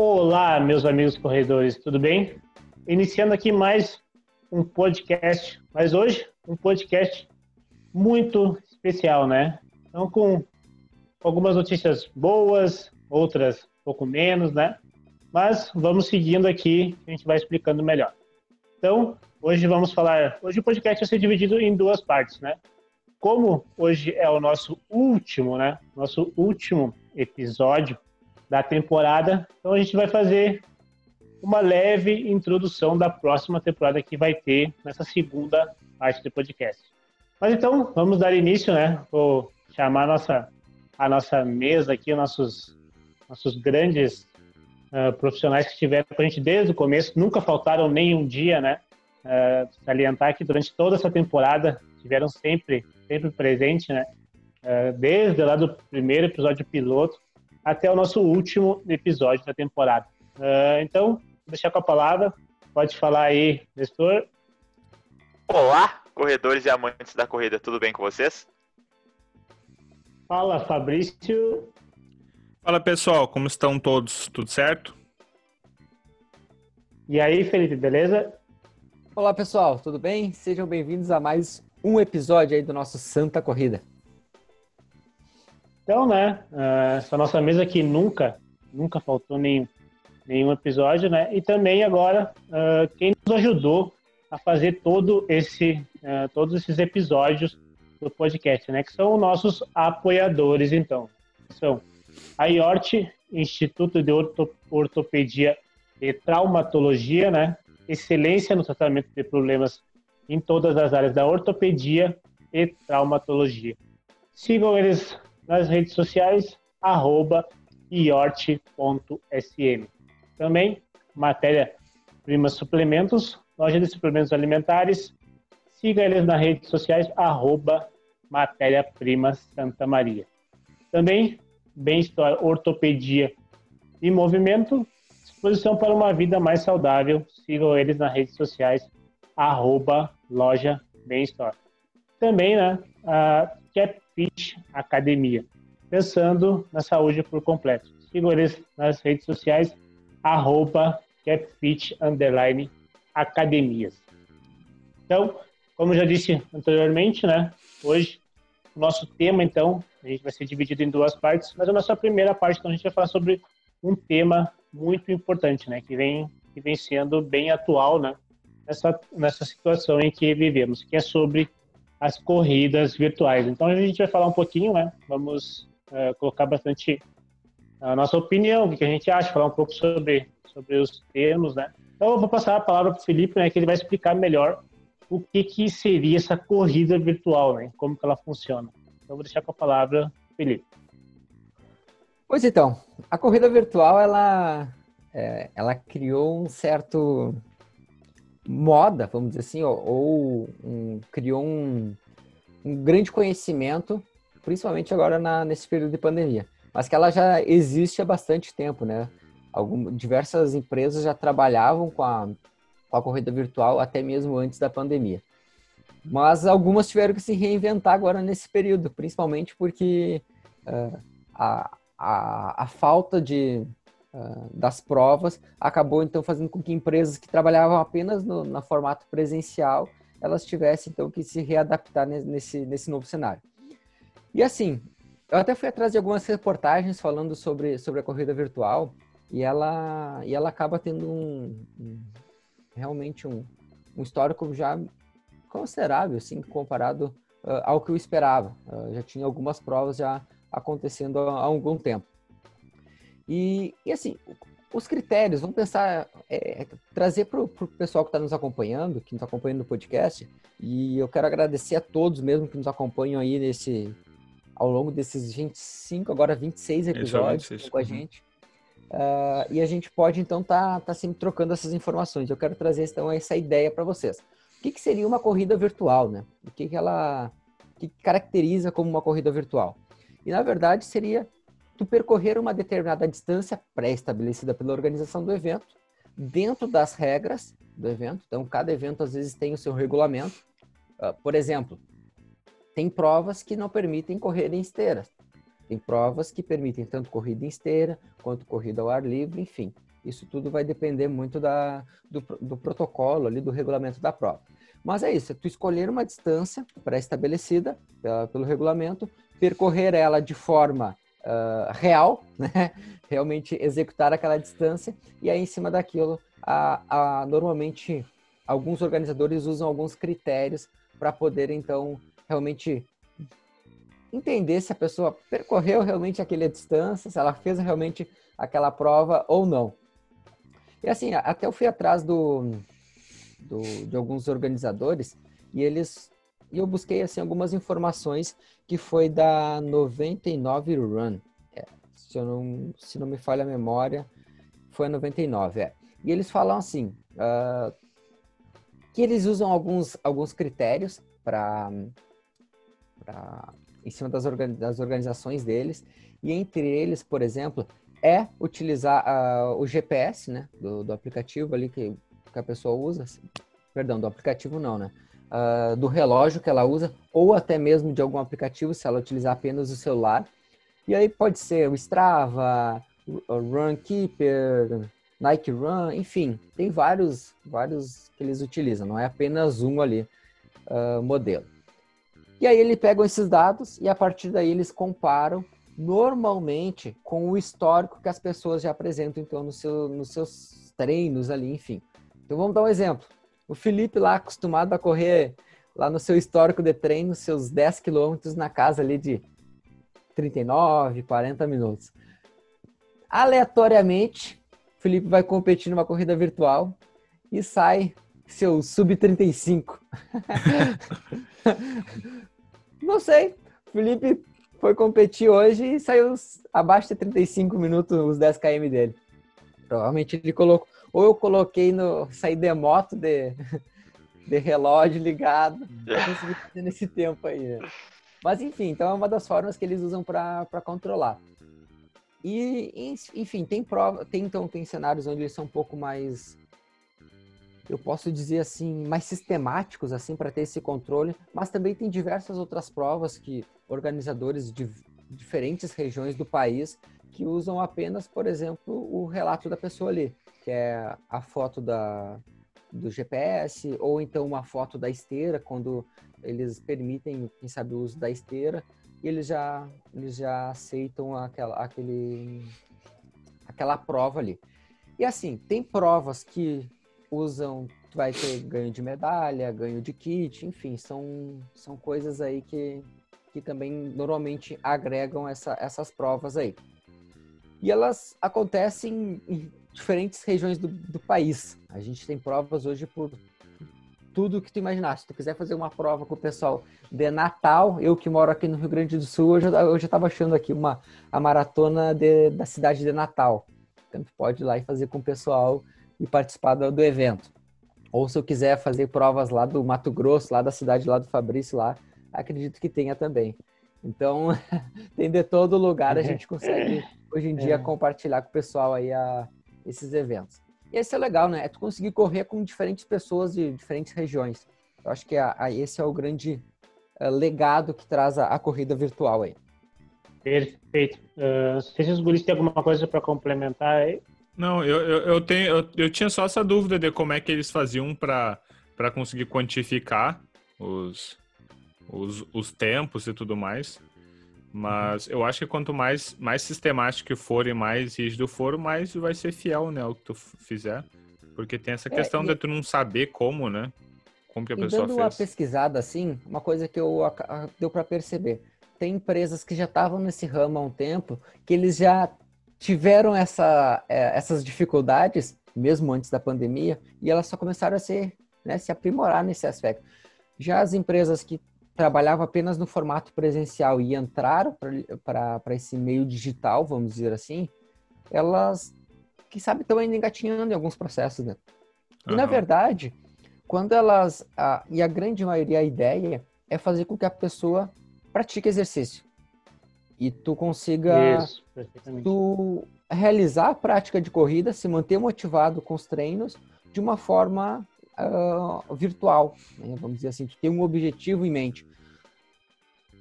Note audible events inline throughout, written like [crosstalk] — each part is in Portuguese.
Olá, meus amigos corredores, tudo bem? Iniciando aqui mais um podcast, mas hoje um podcast muito especial, né? Então, com algumas notícias boas, outras um pouco menos, né? Mas vamos seguindo aqui, a gente vai explicando melhor. Então, hoje vamos falar. Hoje o podcast vai ser dividido em duas partes, né? Como hoje é o nosso último, né? Nosso último episódio da temporada, então a gente vai fazer uma leve introdução da próxima temporada que vai ter nessa segunda parte do podcast. Mas então, vamos dar início, né? Vou chamar a nossa, a nossa mesa aqui, nossos, nossos grandes uh, profissionais que estiveram com a gente desde o começo, nunca faltaram nem um dia, né? Uh, salientar que durante toda essa temporada tiveram sempre, sempre presente, né? Uh, desde lá do primeiro episódio piloto até o nosso último episódio da temporada. Uh, então, vou deixar com a palavra. Pode falar aí, Nestor. Olá, corredores e amantes da corrida, tudo bem com vocês? Fala, Fabrício. Fala, pessoal, como estão todos? Tudo certo? E aí, Felipe, beleza? Olá, pessoal, tudo bem? Sejam bem-vindos a mais um episódio aí do nosso Santa Corrida. Então, né, uh, essa nossa mesa aqui nunca, nunca faltou nenhum, nenhum episódio, né? E também agora, uh, quem nos ajudou a fazer todo esse, uh, todos esses episódios do podcast, né? Que são os nossos apoiadores, então. São a IORT, Instituto de Orto, Ortopedia e Traumatologia, né? Excelência no tratamento de problemas em todas as áreas da ortopedia e traumatologia. Sigam eles nas redes sociais, arroba iort.sm. Também, matéria Prima Suplementos, loja de suplementos alimentares. Siga eles nas redes sociais, arroba Matéria Prima Santa Maria. Também, bem-estar, ortopedia e movimento, disposição para uma vida mais saudável. Sigam eles nas redes sociais, arroba loja bem-estar. Também, né, a Fit Academia, pensando na saúde por completo. Sigam eles nas redes sociais, arroba CapFit Underline Academias. Então, como já disse anteriormente, né, hoje o nosso tema, então, a gente vai ser dividido em duas partes, mas a nossa primeira parte, então, a gente vai falar sobre um tema muito importante, né, que vem, que vem sendo bem atual, né, nessa, nessa situação em que vivemos, que é sobre as corridas virtuais. Então a gente vai falar um pouquinho, né? Vamos uh, colocar bastante a nossa opinião, o que a gente acha, falar um pouco sobre, sobre os termos, né? Então eu vou passar a palavra para o Felipe, né? Que ele vai explicar melhor o que, que seria essa corrida virtual, né? Como que ela funciona. Então vou deixar com a palavra Felipe. Pois então, a corrida virtual ela é, ela criou um certo moda, vamos dizer assim, ou, ou um, criou um, um, grande conhecimento, principalmente agora na, nesse período de pandemia, mas que ela já existe há bastante tempo, né? Algum, diversas empresas já trabalhavam com a, com a corrida virtual até mesmo antes da pandemia. Mas algumas tiveram que se reinventar agora nesse período, principalmente porque uh, a, a, a falta de, uh, das provas, acabou então fazendo com que empresas que trabalhavam apenas no, no formato presencial, elas tivessem então que se readaptar nesse, nesse novo cenário. E assim, eu até fui atrás de algumas reportagens falando sobre, sobre a corrida virtual e ela, e ela acaba tendo um, um realmente um, um histórico já considerável, assim, comparado uh, ao que eu esperava. Uh, já tinha algumas provas já acontecendo há, há algum tempo. E, e assim, os critérios, vamos pensar, é, trazer para o pessoal que está nos acompanhando, que nos acompanha no podcast, e eu quero agradecer a todos mesmo que nos acompanham aí nesse, ao longo desses 25, agora 26 episódios 26. com a gente. Uh, e a gente pode, então, estar tá, tá sempre trocando essas informações. Eu quero trazer, então, essa ideia para vocês. O que, que, seria uma corrida virtual, né? O que, que ela que caracteriza como uma corrida virtual? E, na verdade, seria tu percorrer uma determinada distância pré-estabelecida pela organização do evento, dentro das regras do evento. Então, cada evento às vezes tem o seu regulamento. Uh, por exemplo, tem provas que não permitem correr em esteiras. Tem provas que permitem tanto corrida em esteira quanto corrida ao ar livre, enfim. Isso tudo vai depender muito da, do, do protocolo ali, do regulamento da prova. Mas é isso, é tu escolher uma distância pré-estabelecida pelo regulamento, percorrer ela de forma uh, real, [laughs] né? realmente executar aquela distância, e aí em cima daquilo, a, a, normalmente alguns organizadores usam alguns critérios para poder então realmente entender se a pessoa percorreu realmente aquela distância, se ela fez realmente aquela prova ou não. E assim, até eu fui atrás do, do, de alguns organizadores e eles e eu busquei assim algumas informações que foi da 99 Run. É, se, eu não, se não me falha a memória, foi a 99, é. E eles falam assim, uh, que eles usam alguns, alguns critérios para em cima das, das organizações deles, e entre eles, por exemplo, é utilizar uh, o GPS, né, do, do aplicativo ali que, que, a pessoa usa, perdão, do aplicativo não, né, uh, do relógio que ela usa, ou até mesmo de algum aplicativo, se ela utilizar apenas o celular. E aí pode ser o Strava, o Runkeeper, Nike Run, enfim, tem vários, vários que eles utilizam, não é apenas um ali, uh, modelo. E aí eles pegam esses dados e a partir daí eles comparam normalmente com o histórico que as pessoas já apresentam então no seu, nos seus treinos ali, enfim. Então vamos dar um exemplo. O Felipe lá acostumado a correr lá no seu histórico de treino, seus 10 quilômetros na casa ali de 39, 40 minutos. Aleatoriamente, o Felipe vai competir numa corrida virtual e sai seu sub-35. [laughs] Não sei. Felipe foi competir hoje e saiu abaixo de 35 minutos os 10 km dele. Provavelmente ele colocou. Ou eu coloquei no. saí de moto de, de relógio ligado conseguir fazer nesse tempo aí. Né? Mas enfim, então é uma das formas que eles usam para controlar. E, enfim, tem prova, tem então tem cenários onde eles são um pouco mais eu posso dizer assim, mais sistemáticos assim para ter esse controle, mas também tem diversas outras provas que organizadores de diferentes regiões do país que usam apenas, por exemplo, o relato da pessoa ali, que é a foto da, do GPS ou então uma foto da esteira, quando eles permitem, quem sabe, o uso da esteira, e eles já, eles já aceitam aquela, aquele, aquela prova ali. E assim, tem provas que usam, vai ter ganho de medalha, ganho de kit, enfim, são, são coisas aí que, que também normalmente agregam essa, essas provas aí. E elas acontecem em diferentes regiões do, do país. A gente tem provas hoje por tudo que tu imaginar. Se tu quiser fazer uma prova com o pessoal de Natal, eu que moro aqui no Rio Grande do Sul, eu já, eu já tava achando aqui uma, a maratona de, da cidade de Natal. Então tu pode ir lá e fazer com o pessoal e participar do, do evento. Ou se eu quiser fazer provas lá do Mato Grosso, lá da cidade lá do Fabrício lá, acredito que tenha também. Então, [laughs] tem de todo lugar a gente consegue hoje em dia é. compartilhar com o pessoal aí a, esses eventos. E esse é legal, né? É tu conseguir correr com diferentes pessoas de diferentes regiões. Eu acho que a, a esse é o grande uh, legado que traz a, a, corrida virtual aí. Perfeito. Uh, se os guris têm alguma coisa para complementar aí. Não, eu, eu, eu tenho, eu, eu, tinha só essa dúvida de como é que eles faziam para conseguir quantificar os, os, os tempos e tudo mais. Mas eu acho que quanto mais, mais sistemático for e mais rígido for, mais vai ser fiel, né, ao que tu fizer. Porque tem essa é, questão é, e... de tu não saber como, né? Como que a e pessoa dando fez. uma pesquisada assim, uma coisa que eu deu para perceber. Tem empresas que já estavam nesse ramo há um tempo, que eles já tiveram essa, é, essas dificuldades, mesmo antes da pandemia, e elas só começaram a ser, né, se aprimorar nesse aspecto. Já as empresas que trabalhavam apenas no formato presencial e entraram para esse meio digital, vamos dizer assim, elas, quem sabe, estão ainda engatinhando em alguns processos, né? E, uhum. na verdade, quando elas... A, e a grande maioria, a ideia é fazer com que a pessoa pratique exercício e tu consiga Isso, tu realizar a prática de corrida, se manter motivado com os treinos de uma forma uh, virtual, né? vamos dizer assim, tu tem um objetivo em mente.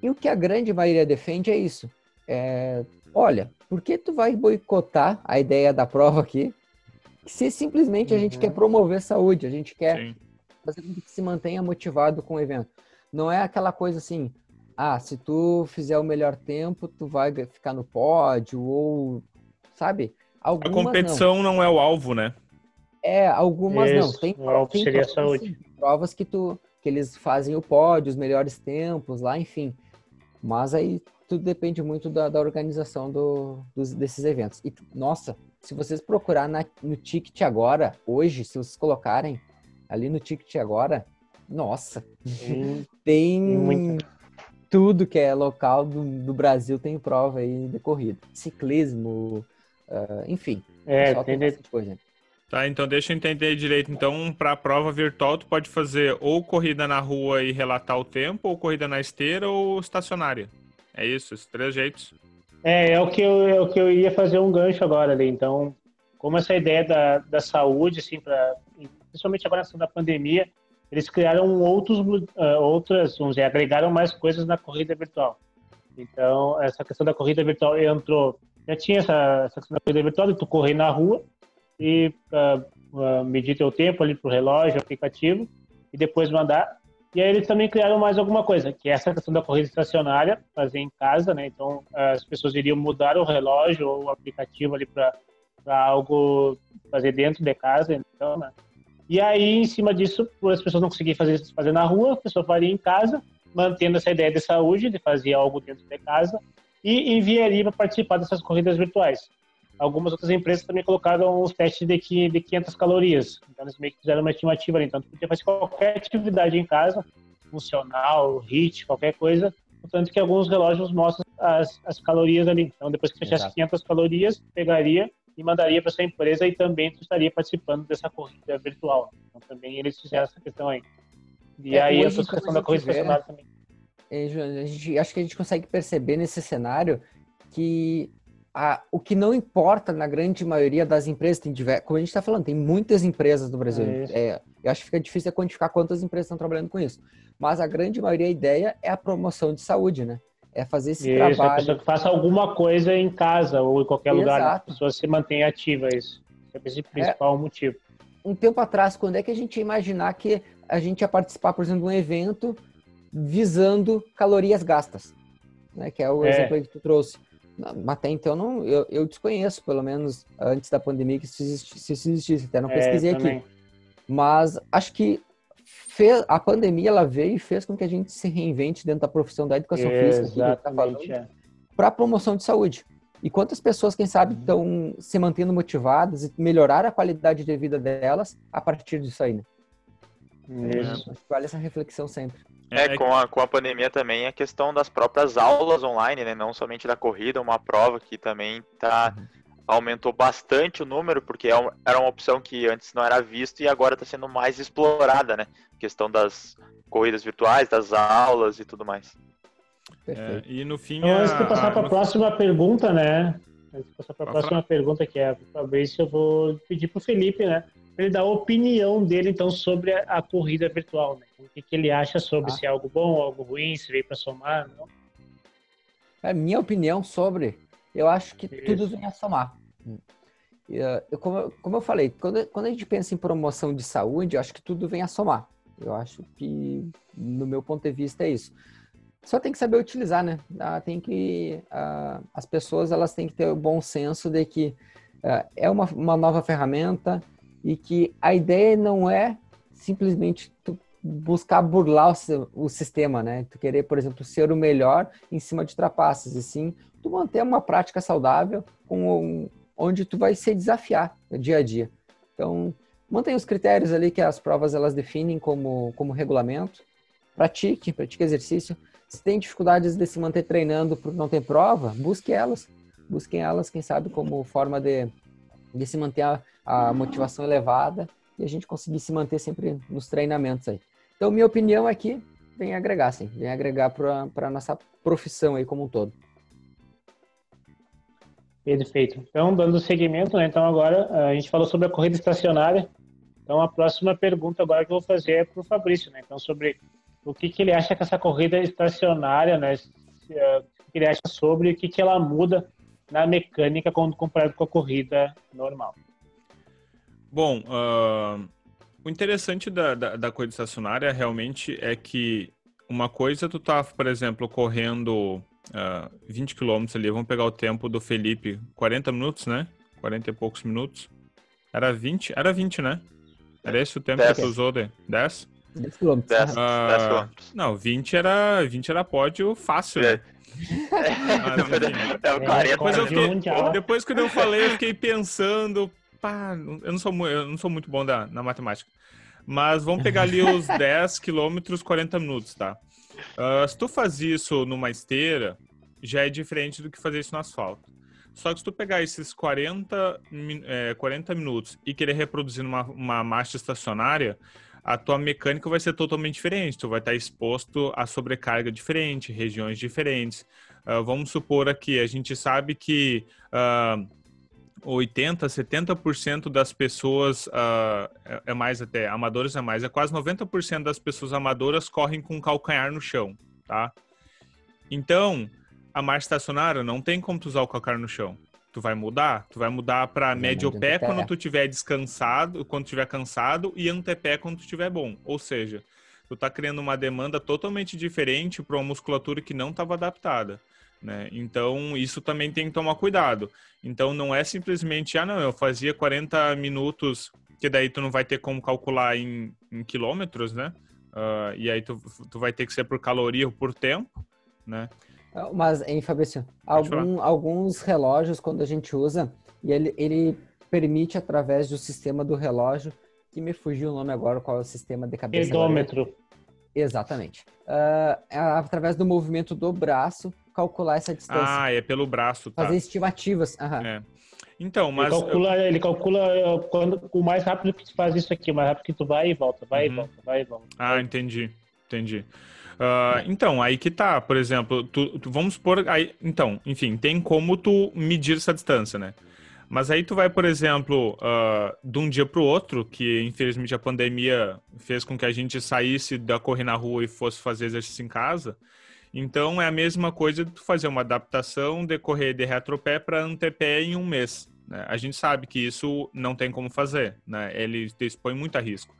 E o que a grande maioria defende é isso. É, olha, por que tu vai boicotar a ideia da prova aqui? se simplesmente a gente Uhum. quer promover saúde, a gente quer Sim. fazer com que se mantenha motivado com o evento. Não é aquela coisa assim, ah, se tu fizer o melhor tempo, tu vai ficar no pódio, ou, sabe? A Algumas não. competição não. é o alvo, né? É, algumas não. Isso, Tem, o alvo tem a provas, saúde. sim, provas que tu que eles fazem o pódio, os melhores tempos lá, enfim. Mas aí tudo depende muito da, da organização do, dos, desses eventos. E, nossa, se vocês procurar na- no Ticket agora, hoje, se vocês colocarem ali no Ticket agora, nossa, [laughs] Tem tem Muita. tudo que é local do, do Brasil tem prova aí de corrida. Ciclismo, ah, enfim. É, tem tem de- coisa. Tá, então deixa eu entender direito. Então, para a prova virtual, tu pode fazer ou corrida na rua e relatar o tempo, ou corrida na esteira, ou estacionária. É isso, esses três jeitos. É, é o que eu, é o que eu ia fazer um gancho agora ali. Então, como essa ideia da, da saúde, assim, pra, principalmente agora questão da pandemia, eles criaram outros, ah, outras, vamos dizer, agregaram mais coisas na corrida virtual. Então, essa questão da corrida virtual entrou, já tinha essa, essa questão da corrida virtual, de tu correr na rua e ah, ah, medir teu tempo ali pro relógio, aplicativo, e depois mandar. E aí eles também criaram mais alguma coisa, que é essa questão da corrida estacionária, fazer em casa, né? Então as pessoas iriam mudar o relógio ou o aplicativo ali para algo fazer dentro de casa, então, né? E aí em cima disso, as pessoas não conseguirem fazer fazer na rua, a pessoa faria em casa, mantendo essa ideia de saúde, de fazer algo dentro de casa e enviaria para participar dessas corridas virtuais. Algumas outras empresas também colocaram os testes de, qui- de 500 calorias. Então, eles meio que fizeram uma estimativa ali. Então, tu podia fazer qualquer atividade em casa, funcional, HIIT, qualquer coisa, portanto que alguns relógios mostram as, as calorias ali. Então, depois que fechasse Exato. 500 calorias, pegaria e mandaria para sua empresa e também tu estaria participando dessa corrida virtual. Então, também eles fizeram essa questão aí. E É, aí, essa questão da corrida vê- estacionária também. É, a gente, acho que a gente consegue perceber nesse cenário que a, o que não importa na grande maioria das empresas, tem como a gente está falando, tem muitas empresas no Brasil. É. É, eu acho que fica difícil de quantificar quantas empresas estão trabalhando com isso. Mas a grande maioria, a ideia é a promoção de saúde, né? É fazer esse Isso, a trabalho. pessoa que faça alguma coisa em casa ou em qualquer lugar, né? a Exato. pessoa se mantenha ativa, isso. Esse é o principal motivo. um tempo atrás, quando é que a gente ia imaginar que a gente ia participar, por exemplo, de um evento visando calorias gastas? Né? Que é o É. exemplo aí que tu trouxe. Até então, não, eu, eu desconheço, pelo menos antes da pandemia, que isso existisse, isso existisse. Até não pesquisei é, aqui. Mas acho que fez, a pandemia ela veio e fez com que a gente se reinvente dentro da profissão da educação física, que a gente tá falando, é. para promoção de saúde. E quantas pessoas, quem sabe, Uhum. estão se mantendo motivadas e melhorar a qualidade de vida delas a partir disso aí, né? Isso. Acho que vale essa reflexão sempre. É, com a, com a pandemia também a questão das próprias aulas online, né? Não somente da corrida, uma prova que também tá, aumentou bastante o número, porque é era uma opção que antes não era visto e agora está sendo mais explorada, né? A questão das corridas virtuais, das aulas e tudo mais. É, Perfeito. e no fim. Então, antes de passar para a próxima pergunta, né? Antes de passar para a próxima pergunta, que é Fabrício, eu vou pedir para o Felipe, né? Ele dar a opinião dele, então, sobre a, a corrida virtual, né? O que, que ele acha sobre Ah. se é algo bom, algo ruim, se veio para somar, não? A minha opinião sobre, eu acho que Isso. tudo vem a somar. Eh, eu- como, eu- como eu falei, quando, quando a gente pensa em promoção de saúde, eu acho que tudo vem a somar. Eu acho que, no meu ponto de vista, é isso. Só tem que saber utilizar, né? Ah, tem que, ah, as pessoas elas têm que ter o bom senso de que ah, é uma, uma nova ferramenta e que a ideia não é simplesmente tu buscar burlar o, o sistema, né? Tu querer, por exemplo, ser o melhor em cima de trapaças, e sim tu manter uma prática saudável com onde tu vai se desafiar dia a dia. Então, mantém os critérios ali que as provas elas definem como, como regulamento. Pratique, pratique exercício. Se tem dificuldades de se manter treinando por não ter prova, busque elas. Busquem elas, quem sabe, como forma de, de se manter a, motivação elevada e a gente conseguir se manter sempre nos treinamentos aí. Então, minha opinião é que vem agregar, sim. Vem agregar para a nossa profissão aí como um todo. Perfeito. Então, dando seguimento, né? Então, agora a gente falou sobre a corrida estacionária. Então, a próxima pergunta agora que eu vou fazer é para o Fabrício, né? Então, sobre o que, que ele acha que essa corrida estacionária, né? eh, O que ele acha sobre o que, que ela muda na mecânica quando comparado com a corrida normal. Bom, uh, o interessante da, da, da corrida estacionária realmente é que uma coisa tu tá, por exemplo, correndo uh, 20 km ali, vamos pegar o tempo do Felipe, 40 minutos, né? 40 e poucos minutos. Era 20? Era 20, né? Era esse o tempo 10. que tu usou, de 10? 10 km. 10, uh, Não, 20 era, 20 era pódio fácil, né? É, [laughs] é, é, depois, eu fiquei, depois que eu falei, eu fiquei pensando, pá, eu não sou, eu não sou muito bom da, na matemática. Mas vamos pegar ali os [laughs] 10 quilômetros, 40 minutos, tá? Uh, se tu faz isso numa esteira, já é diferente do que fazer isso no asfalto. Só que se tu pegar esses 40, é, 40 minutos e querer reproduzir numa uma marcha estacionária, a tua mecânica vai ser totalmente diferente. Tu vai estar exposto a sobrecarga diferente, regiões diferentes. Uh, vamos supor aqui, a gente sabe que uh, 80, 70% das pessoas, uh, é mais até, amadores é mais, é quase 90% das pessoas amadoras correm com o calcanhar no chão, tá? Então, a marcha estacionária não tem como tu usar o calcanhar no chão tu vai mudar? Tu vai mudar para médio pé quando tu tiver descansado, quando tiver cansado e antepé quando tu tiver bom. Ou seja, tu tá criando uma demanda totalmente diferente para uma musculatura que não estava adaptada. Né? Então, isso também tem que tomar cuidado. Então, não é simplesmente, ah, não, eu fazia 40 minutos, que daí tu não vai ter como calcular em, em quilômetros, né? Uh, e aí tu, tu vai ter que ser por caloria ou por tempo, né? Mas, hein, Fabrício, algum, alguns relógios, quando a gente usa, e ele, ele permite, através do sistema do relógio, que me fugiu o nome agora, qual é o sistema de cabeça? Pedômetro. Exatamente. Uh, através do movimento do braço, calcular essa distância. Ah, é pelo braço, tá. Fazer estimativas. Uhum. É. Então, mas... Ele calcula, ele calcula uh, quando, o mais rápido que tu faz isso aqui, o mais rápido que tu vai e volta, vai uhum. e volta, vai e volta. Ah, entendi, entendi. Uh, então, aí que tá, por exemplo, tu, tu, vamos supor, aí, então, enfim, tem como tu medir essa distância, né? Mas aí tu vai, por exemplo, uh, de um dia para o outro, que infelizmente a pandemia fez com que a gente saísse da correr na rua e fosse fazer exercício em casa. Então é a mesma coisa de tu fazer uma adaptação de correr de retropé para antepé em um mês. Né? A gente sabe que isso não tem como fazer, né? Ele te expõe muito a risco.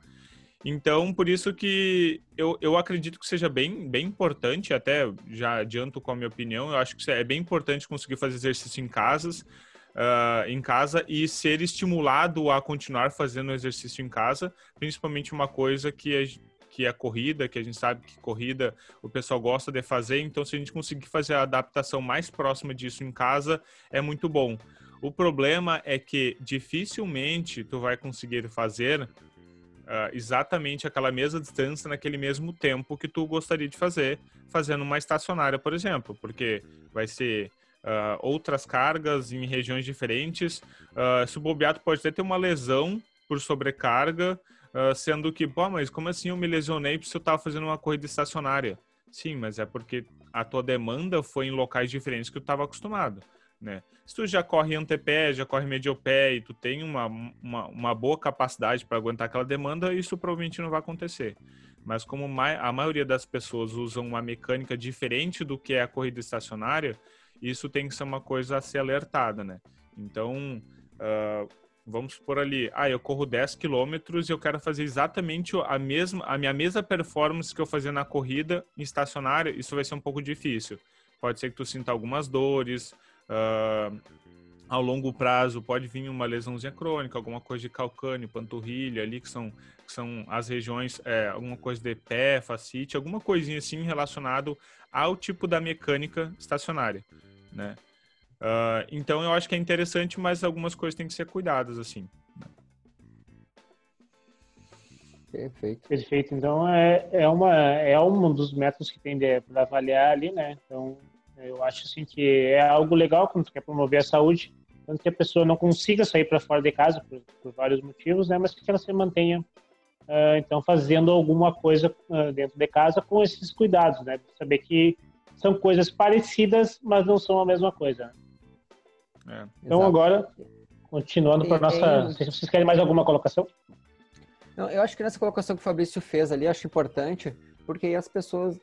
Então, por isso que eu, eu acredito que seja bem, bem importante, até já adianto com a minha opinião, eu acho que é bem importante conseguir fazer exercício em casas, uh, em casa e ser estimulado a continuar fazendo exercício em casa, principalmente uma coisa que que é corrida, que a gente sabe que corrida o pessoal gosta de fazer, então se a gente conseguir fazer a adaptação mais próxima disso em casa, é muito bom. O problema é que dificilmente tu vai conseguir fazer uh, exatamente aquela mesma distância naquele mesmo tempo que tu gostaria de fazer, fazendo uma estacionária, por exemplo, porque vai ser uh, outras cargas em regiões diferentes. Uh, se o bobeado pode até ter uma lesão por sobrecarga, sendo que, pô, mas como assim eu me lesionei se eu estava fazendo uma corrida estacionária? Sim, mas é porque a tua demanda foi em locais diferentes que tu estava acostumado né? Se tu já corre antepé, já corre mediopé e tu tem uma, uma, uma boa capacidade para aguentar aquela demanda, isso provavelmente não vai acontecer. Mas como a maioria das pessoas usam uma mecânica diferente do que é a corrida estacionária, isso tem que ser uma coisa a ser alertada, né? Então, uh, vamos supor ali, ah, eu corro 10 quilômetros e eu quero fazer exatamente a mesma, a minha mesma performance que eu fazia na corrida estacionária, isso vai ser um pouco difícil. Pode ser que tu sinta algumas dores, Uh, ao longo prazo pode vir uma lesãozinha crônica, alguma coisa de calcânio, panturrilha ali, que são, que são as regiões, é, alguma coisa de pé, facite, alguma coisinha assim relacionado ao tipo da mecânica estacionária, né? Uh, então eu acho que é interessante, mas algumas coisas têm que ser cuidadas, assim. Perfeito. Perfeito. Então é, é, uma, é um dos métodos que tem para avaliar ali, né? Então eu acho assim que é algo legal quando tu quer promover a saúde, tanto que a pessoa não consiga sair para fora de casa por, por, vários motivos, né? Mas que ela se mantenha uh, então fazendo alguma coisa uh, dentro de casa com esses cuidados, né? Saber que são coisas parecidas, mas não são a mesma coisa. É, então exato. agora continuando para nossa, se vocês querem mais alguma colocação? Não, eu acho que nessa colocação que o Fabrício fez ali, acho importante, porque as pessoas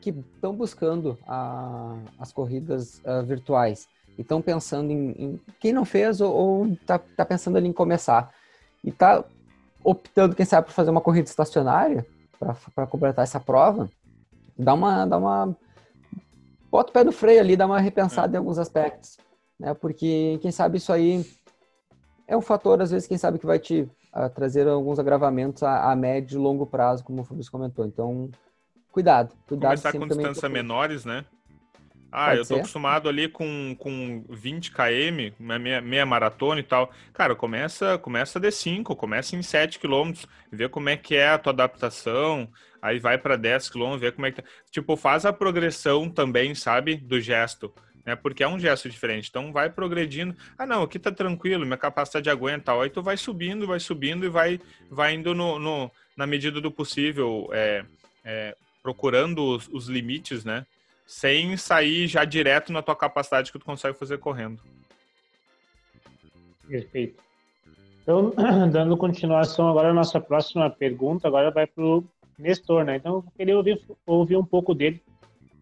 que estão buscando a, as corridas uh, virtuais e estão pensando em, em, quem não fez ou está tá pensando ali em começar. e tá optando, quem sabe, por fazer uma corrida estacionária para completar essa prova, dá uma, dá uma. Bota o pé no freio ali, dá uma repensada é. em alguns aspectos. Né? Porque, quem sabe, isso aí é um fator, às vezes, quem sabe, que vai te uh, trazer alguns agravamentos a, a, médio e longo prazo, como o Fabrício comentou. Então, cuidado. cuidado Começar com distâncias menores, né? Ah, Pode eu tô ser? acostumado ali com, com 20 km, meia, meia maratona e tal. Cara, começa, começa de 5, começa em 7 km, vê como é que é a tua adaptação, aí vai para 10 km, vê como é que tá. Tipo, faz a progressão também, sabe, do gesto, né? Porque é um gesto diferente. Então vai progredindo. Ah, não, aqui tá tranquilo, minha capacidade aguenta, aí tu vai subindo, vai subindo e vai vai indo no, no na medida do possível, é, é, procurando os, os limites, né? sem sair já direto na tua capacidade que tu consegue fazer correndo. Perfeito. Então, [clears throat] dando continuação agora a nossa próxima pergunta, agora vai para o Nestor, né? Então, eu queria ouvir, ouvir um pouco dele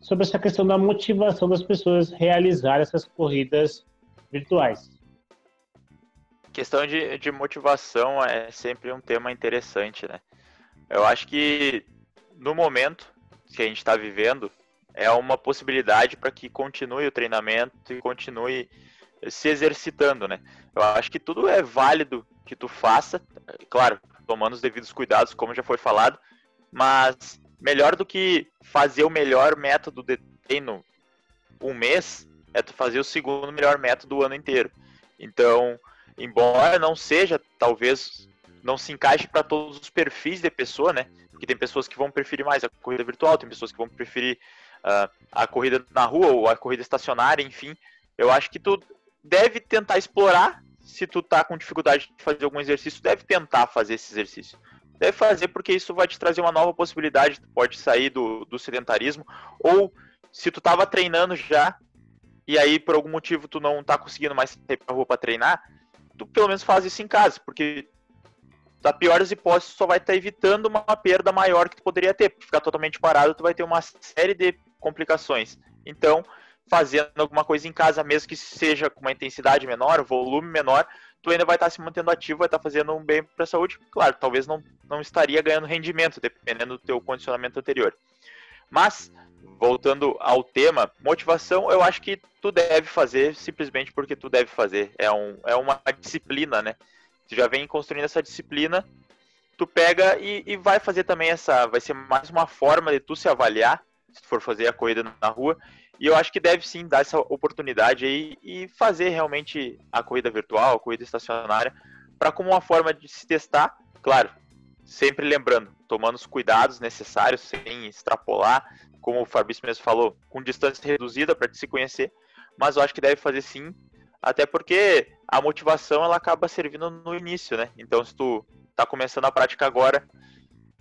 sobre essa questão da motivação das pessoas realizar essas corridas virtuais. Questão de, de motivação é sempre um tema interessante, né? Eu acho que no momento que a gente está vivendo, é uma possibilidade para que continue o treinamento e continue se exercitando, né? Eu acho que tudo é válido que tu faça, claro, tomando os devidos cuidados, como já foi falado, mas melhor do que fazer o melhor método de treino um mês, é tu fazer o segundo melhor método do ano inteiro. Então, embora não seja, talvez não se encaixe para todos os perfis de pessoa, né? Porque tem pessoas que vão preferir mais a corrida virtual, tem pessoas que vão preferir uh, a corrida na rua ou a corrida estacionária, enfim. Eu acho que tu deve tentar explorar. Se tu tá com dificuldade de fazer algum exercício, deve tentar fazer esse exercício. Deve fazer porque isso vai te trazer uma nova possibilidade. Tu pode sair do, do sedentarismo. Ou se tu tava treinando já e aí por algum motivo tu não tá conseguindo mais ir pra rua pra treinar, tu pelo menos faz isso em casa, porque da piores hipóteses, só vai estar evitando uma perda maior que tu poderia ter. Ficar totalmente parado, tu vai ter uma série de complicações. Então, fazendo alguma coisa em casa, mesmo que seja com uma intensidade menor, volume menor, tu ainda vai estar se mantendo ativo, vai estar fazendo um bem para a saúde. Claro, talvez não, não estaria ganhando rendimento, dependendo do teu condicionamento anterior. Mas, voltando ao tema, motivação, eu acho que tu deve fazer simplesmente porque tu deve fazer. É, um, é uma disciplina, né? Tu já vem construindo essa disciplina, tu pega e, e vai fazer também essa. Vai ser mais uma forma de tu se avaliar, se tu for fazer a corrida na rua. E eu acho que deve sim dar essa oportunidade aí e fazer realmente a corrida virtual, a corrida estacionária, para como uma forma de se testar, claro, sempre lembrando, tomando os cuidados necessários, sem extrapolar, como o Fabrício mesmo falou, com distância reduzida para se conhecer, mas eu acho que deve fazer sim até porque a motivação ela acaba servindo no início, né? Então, se tu tá começando a prática agora,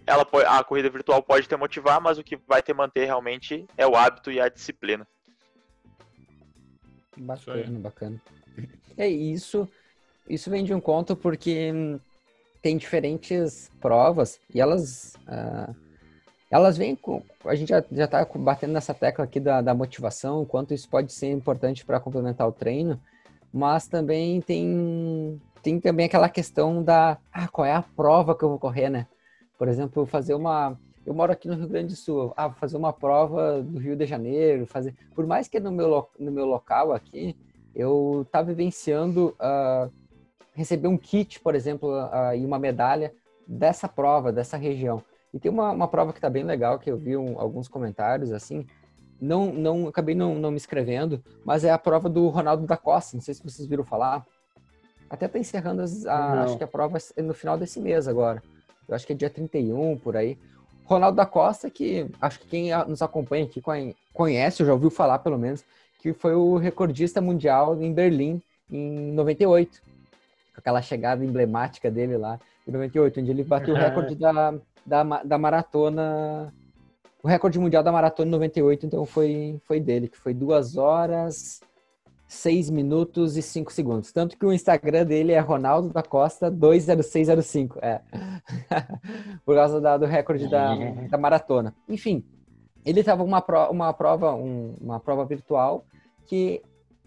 ela pode, a corrida virtual pode te motivar, mas o que vai te manter realmente é o hábito e a disciplina. Bacana, bacana. É isso. Isso vem de um conto porque tem diferentes provas e elas uh, elas vêm com a gente já, já tá batendo nessa tecla aqui da, da motivação, quanto isso pode ser importante para complementar o treino mas também tem, tem também aquela questão da ah, qual é a prova que eu vou correr, né? Por exemplo, fazer uma. Eu moro aqui no Rio Grande do Sul, ah, fazer uma prova do Rio de Janeiro, fazer. Por mais que no meu, no meu local aqui, eu tá vivenciando uh, receber um kit, por exemplo, uh, e uma medalha dessa prova, dessa região. E tem uma, uma prova que está bem legal, que eu vi um, alguns comentários, assim, não, não acabei não, não me inscrevendo, mas é a prova do Ronaldo da Costa. Não sei se vocês viram falar. Até tá encerrando as, a, acho que a prova é no final desse mês agora. Eu acho que é dia 31 por aí. Ronaldo da Costa, que acho que quem nos acompanha aqui conhece, ou já ouviu falar pelo menos, que foi o recordista mundial em Berlim em 98. Com aquela chegada emblemática dele lá em 98, onde ele bateu o recorde da, da, da maratona o recorde mundial da maratona em 98, então foi, foi dele, que foi 2 horas, 6 minutos e 5 segundos. Tanto que o Instagram dele é Ronaldo da Costa 20605. É. [laughs] Por causa da, do recorde da, da maratona. Enfim, ele estava uma, pro, uma prova, um, uma prova virtual que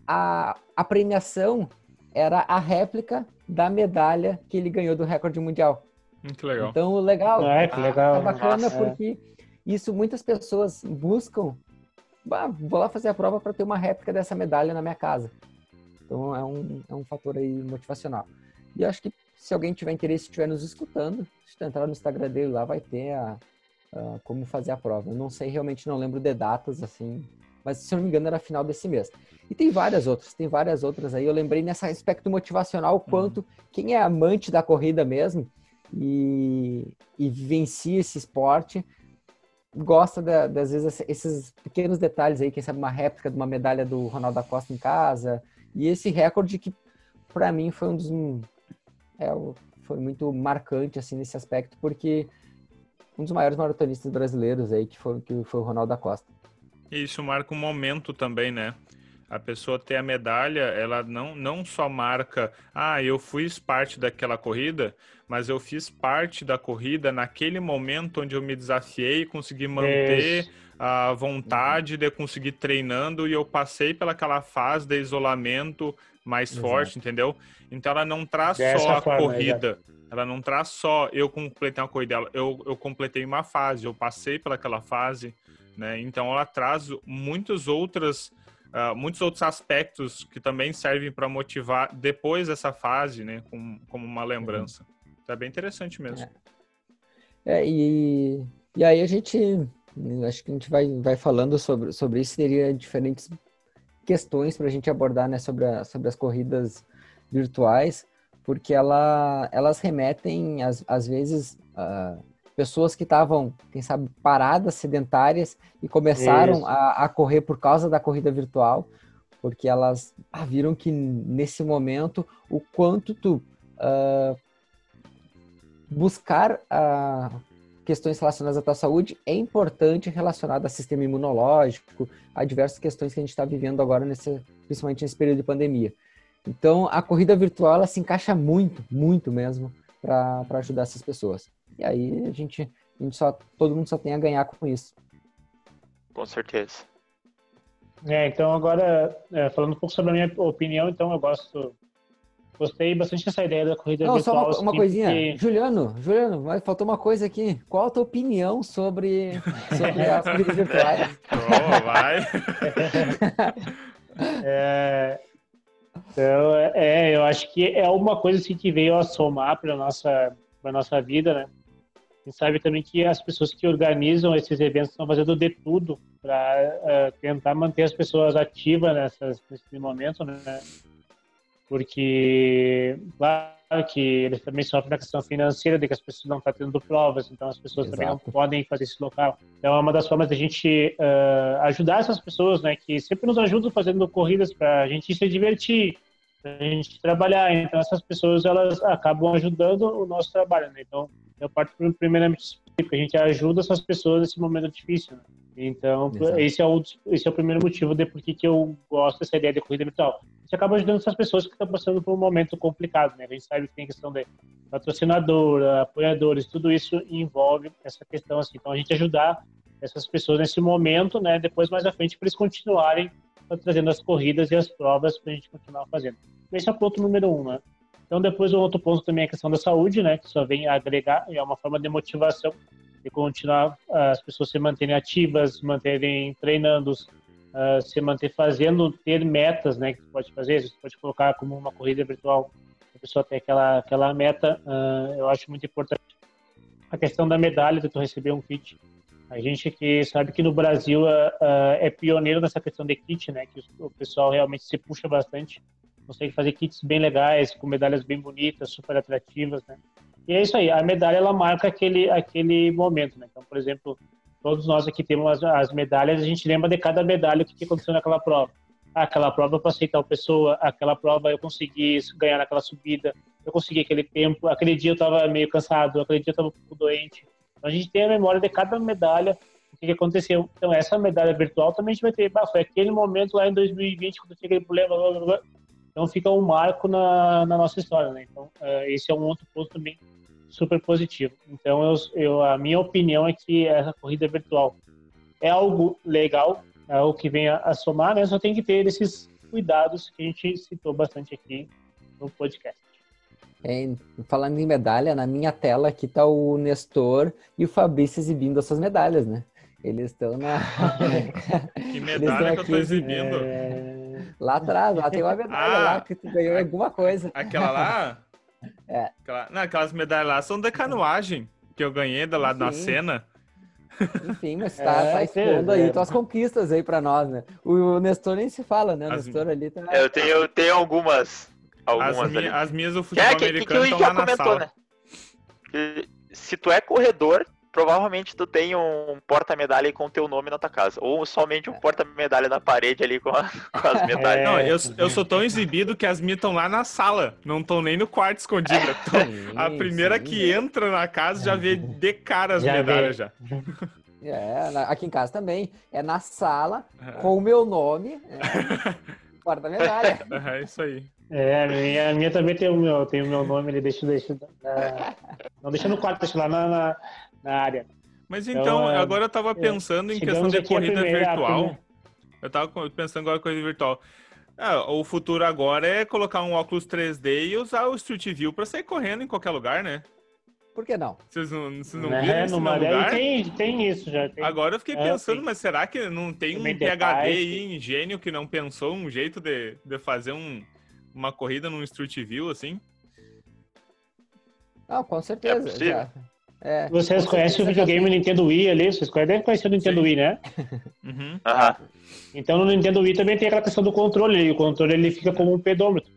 a, a premiação era a réplica da medalha que ele ganhou do recorde mundial. Muito legal. Então, legal. É, que legal. É bacana Nossa, porque isso muitas pessoas buscam. "Bah, vou lá fazer a prova para ter uma réplica dessa medalha na minha casa. Então é um, é um fator aí motivacional. E acho que se alguém tiver interesse estiver nos escutando, se tu entrar no Instagram dele lá, vai ter a, a- como fazer a prova. Eu não sei, realmente não lembro de datas, assim, mas se eu não me engano era final desse mês. E tem várias outras, tem várias outras aí. Eu lembrei nesse aspecto motivacional o quanto quem é amante da corrida mesmo e, e vivencia esse esporte gosta da- das vezes esses pequenos detalhes aí, quem sabe uma réplica de uma medalha do Ronaldo da Costa em casa e esse recorde que para mim foi um dos é, o- foi muito marcante assim nesse aspecto porque um dos maiores maratonistas brasileiros aí que foi que foi o Ronaldo da Costa. Isso marca um momento também, né? A pessoa ter a medalha, ela não, não só marca, ah, eu fui parte daquela corrida, mas eu fiz parte da corrida naquele momento onde eu me desafiei e consegui manter a vontade de conseguir treinando e eu passei pelaquela fase de isolamento mais Exato. forte, entendeu? Então ela não traz Dessa só a forma, corrida, ela não traz só eu completei uma corrida, eu, eu completei uma fase, eu passei pelaquela fase, né? Então ela traz muitas outras ah, muitos outros aspectos que também servem para motivar depois dessa fase, né? Com, como uma lembrança. É bem interessante mesmo. É, e, e aí a gente, acho que a gente vai, vai falando sobre, sobre isso, teria diferentes questões para a gente abordar, né, sobre, a- sobre as corridas virtuais, porque ela, elas remetem, às, às vezes, a pessoas que estavam, quem sabe, paradas, sedentárias, e começaram a, a correr por causa da corrida virtual, porque elas ah, viram que nesse momento o quanto tu ah, buscar ah, questões relacionadas à tua saúde é importante relacionado ao sistema imunológico, a diversas questões que a gente está vivendo agora, nesse, principalmente nesse período de pandemia. Então, a corrida virtual ela se encaixa muito, muito mesmo, para ajudar essas pessoas. E aí a gente, a gente só, todo mundo só tem a ganhar com isso. Com certeza. É, então agora, é, falando um pouco sobre a minha opinião, então eu gosto, gostei bastante dessa ideia da corrida Não, só virtual. uma, uma assim, coisinha. porque- Juliano, Juliano, mas faltou uma coisa aqui. Qual a tua opinião sobre, sobre [laughs] as corridas virtuais? Oh, vai. [laughs] É, então, é, eu acho que é uma coisa assim, que veio a somar para nossa para nossa vida, né? A gente sabe também que as pessoas que organizam esses eventos estão fazendo de tudo para tentar manter as pessoas ativas nessas, nesse momento, né? Porque, claro que eles também sofrem da questão financeira, de que as pessoas não estão tendo provas, então as pessoas também não Exato. podem fazer esse local. Então é uma das formas de a gente eh, ajudar essas pessoas, né? Que sempre nos ajudam fazendo corridas para a gente se divertir, pra gente trabalhar. Então essas pessoas elas acabam ajudando o nosso trabalho, né? Então eu parto primeiramente porque a gente ajuda essas pessoas nesse momento difícil. Né? Então Exato. esse é o esse é o primeiro motivo de por que eu gosto dessa ideia de corrida virtual. Gente acaba ajudando essas pessoas que estão passando por um momento complicado, né? A gente sabe que tem questão de patrocinador, apoiadores, tudo isso envolve essa questão assim. Então a gente ajudar essas pessoas nesse momento, né? Depois mais à frente para eles continuarem trazendo as corridas e as provas para a gente continuar fazendo. Esse é o ponto número um, né? Então depois o outro ponto também é a questão da saúde, né? Que só vem agregar e é uma forma de motivação de continuar ah, as pessoas se manterem ativas, se manterem treinando, ah, se manter fazendo, ter metas, né? Que você pode fazer, você pode colocar como uma corrida virtual, a pessoa tem aquela aquela meta. ah, eu acho muito importante a questão da medalha, de tu receber um kit. A gente que sabe que no Brasil ah, é pioneiro nessa questão de kit, né? Que o pessoal realmente se puxa bastante, consegue fazer kits bem legais, com medalhas bem bonitas, super atrativas, né? E é isso aí, a medalha ela marca aquele aquele momento, né? Então, por exemplo, todos nós aqui temos as, as medalhas, a gente lembra de cada medalha o que, que aconteceu naquela prova. Ah, aquela prova eu passei tal pessoa, aquela prova eu consegui ganhar naquela subida, eu consegui aquele tempo, aquele dia eu estava meio cansado, aquele dia eu estava um pouco doente. Então a gente tem a memória de cada medalha, o que, que aconteceu. Então essa medalha virtual também a gente vai ter, foi aquele momento lá em 2020 quando tinha aquele problema, blá, blá, blá. Então fica um marco na, na nossa história, né? Então uh, esse é um outro ponto também super positivo. Então eu, eu, a minha opinião é que essa corrida virtual é algo legal, é algo que vem a, a somar, né? Só tem que ter esses cuidados que a gente citou bastante aqui no podcast. É, falando em medalha, na minha tela aqui tá o Nestor e o Fabrício exibindo as suas medalhas, né? Eles estão na. [laughs] que medalha que eu tô exibindo? É... Lá atrás, lá tem uma medalha ah, lá que tu ganhou alguma coisa. Aquela lá? É. Aquela... Não, aquelas medalhas lá são da canoagem que eu ganhei da lá na cena. Enfim, mas [laughs] tá, é, tá expondo aí é. tuas conquistas aí pra nós, né? O Nestor nem se fala, né? O as Nestor ali tá. Eu tenho, eu tenho algumas. algumas as, minha, as minhas do futebol é, que, americano estão lá na sala. Né? Se tu é corredor, provavelmente tu tem um porta-medalha com o teu nome na tua casa. Ou somente um porta-medalha na parede ali com, a, [laughs] com as [laughs] medalhas. É. Não, eu, eu sou tão exibido que as minhas estão lá na sala. Não estão nem no quarto escondida. [laughs] a primeira sim. que entra na casa já vê de cara as já medalhas vê. já. É, aqui em casa também. É na sala, com o meu nome. É, porta-medalha. É isso aí. É, a minha, a minha também tem o meu, tem o meu nome, ele deixa, deixa na, não deixa no quarto, deixa lá na, na, na área. Mas então, então é, agora eu tava é, pensando em questão de corrida primeira, virtual. Eu tava pensando agora em corrida virtual. Ah, o futuro agora é colocar um óculos 3D e usar o Street View para sair correndo em qualquer lugar, né? Por que não? Vocês não, vocês não é, viram isso no lugar? Tem, tem isso já. Tem. Agora eu fiquei é, pensando, mas será que não tem um PHD aí, gênio, que não pensou um jeito de, de fazer um, uma corrida num Street View, assim? Não, com certeza. É já, é, Vocês conhecem o videogame Nintendo Wii ali? Vocês devem conhecer o Nintendo Sim. Wii, né? [laughs] Uhum. Então no Nintendo Wii também tem aquela questão do controle. O controle ele fica como um pedômetro.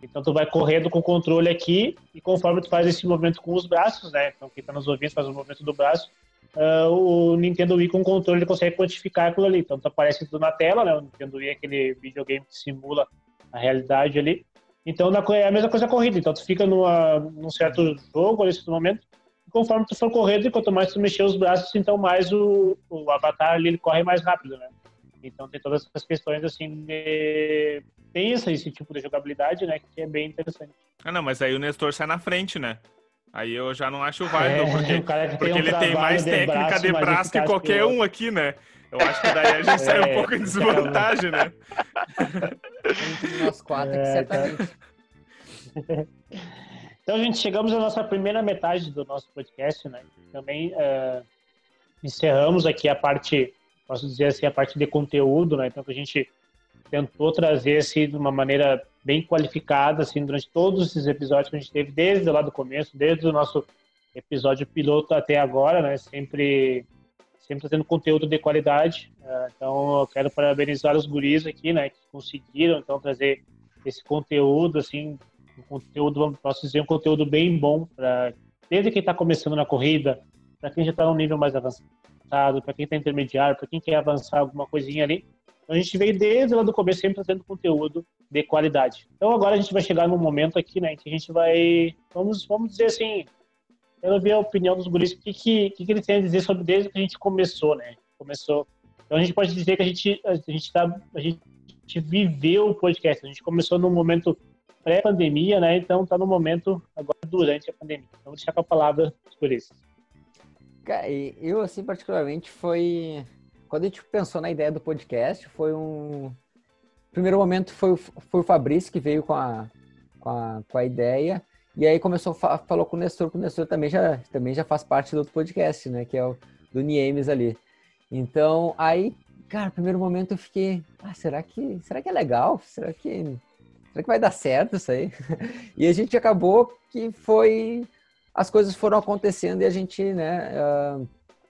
Então tu vai correndo com o controle aqui e conforme tu faz esse movimento com os braços, né? Então quem tá nos ouvindo faz o movimento do braço. Uh, o Nintendo Wii com o controle ele consegue quantificar aquilo ali. Então tu aparece tudo na tela, né? O Nintendo Wii é aquele videogame que simula a realidade ali. Então é a mesma coisa a corrida. Então tu fica numa, num certo jogo nesse momento conforme tu for correndo, e quanto mais tu mexer os braços, então mais o, o avatar ali ele corre mais rápido, né? Então tem todas essas questões assim de... tem esse, esse tipo de jogabilidade, né, que é bem interessante. Ah, não, mas aí o Nestor sai na frente, né? Aí eu já não acho válido, é, porque, porque um ele tem mais de técnica braço, de braço que qualquer um aqui, né? Eu acho que daí a gente é, [laughs] sai um pouco em desvantagem, né? Entre nós quatro é, certamente. Tá. [laughs] Então, gente, chegamos à nossa primeira metade do nosso podcast, né? Também uh, encerramos aqui a parte, posso dizer assim, a parte de conteúdo, né? Então, que a gente tentou trazer, assim, de uma maneira bem qualificada, assim, durante todos esses episódios que a gente teve, desde lá do começo, desde o nosso episódio piloto até agora, né? Sempre, sempre trazendo conteúdo de qualidade. Uh, então, eu quero parabenizar os guris aqui, né? Que conseguiram, então, trazer esse conteúdo, assim, um conteúdo, posso dizer, um conteúdo bem bom para desde quem está começando na corrida, para quem já está num nível mais avançado, para quem está intermediário, para quem quer avançar alguma coisinha ali. Então a gente veio desde lá do começo sempre trazendo conteúdo de qualidade. Então agora a gente vai chegar num momento aqui, né, que a gente vai, vamos, vamos dizer assim, quero ver a opinião dos guris, o que, que, que, que eles têm a dizer sobre desde que a gente começou, né? Começou. Então a gente pode dizer que a gente a gente tá, a gente viveu o podcast. A gente começou num momento pré-pandemia, né? Então está no momento agora durante a pandemia. Então vou deixar com a palavra por isso. Eu, assim, particularmente, foi... Quando a gente pensou na ideia do podcast, foi um... primeiro momento foi, foi o Fabrício que veio com a, com a, com a ideia. E aí começou, falou com o Nestor, que o Nestor também já, também já faz parte do outro podcast, né? Que é o do Niemes ali. Então, aí, cara, primeiro momento eu fiquei, ah, será que, será que é legal? Será que será que vai dar certo isso aí? [laughs] E a gente acabou que foi. As coisas foram acontecendo e a gente, né, uh,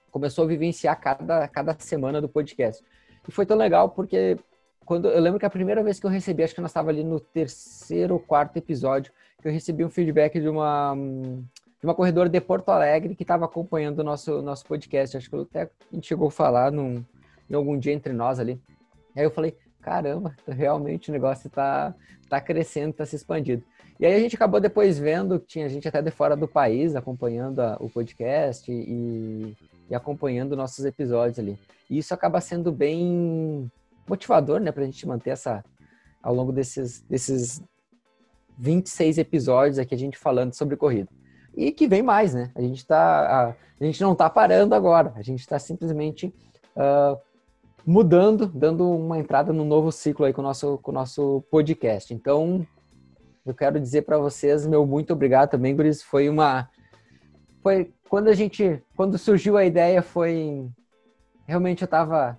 começou a vivenciar cada, cada semana do podcast. E foi tão legal porque quando eu lembro que a primeira vez que eu recebi, acho que nós estava ali no terceiro ou quarto episódio, que eu recebi um feedback de uma de uma corredora de Porto Alegre que estava acompanhando o nosso nosso podcast. Acho que até a gente chegou a falar num, em algum dia entre nós ali. Aí eu falei, caramba, [laughs] realmente o negócio está tá crescendo, está se expandindo. E aí a gente acabou depois vendo que tinha gente até de fora do país acompanhando a, o podcast e, e, acompanhando nossos episódios ali. E isso acaba sendo bem motivador, né, para a gente manter essa, ao longo desses, desses 26 episódios aqui a gente falando sobre corrida. E que vem mais, né? A gente, tá, a, a gente não está parando agora, a gente está simplesmente uh, mudando, dando uma entrada no novo ciclo aí com o nosso, com o nosso podcast. Então, eu quero dizer para vocês meu muito obrigado também, Guris. Foi uma. Foi quando a gente. Quando surgiu a ideia, foi. Realmente eu tava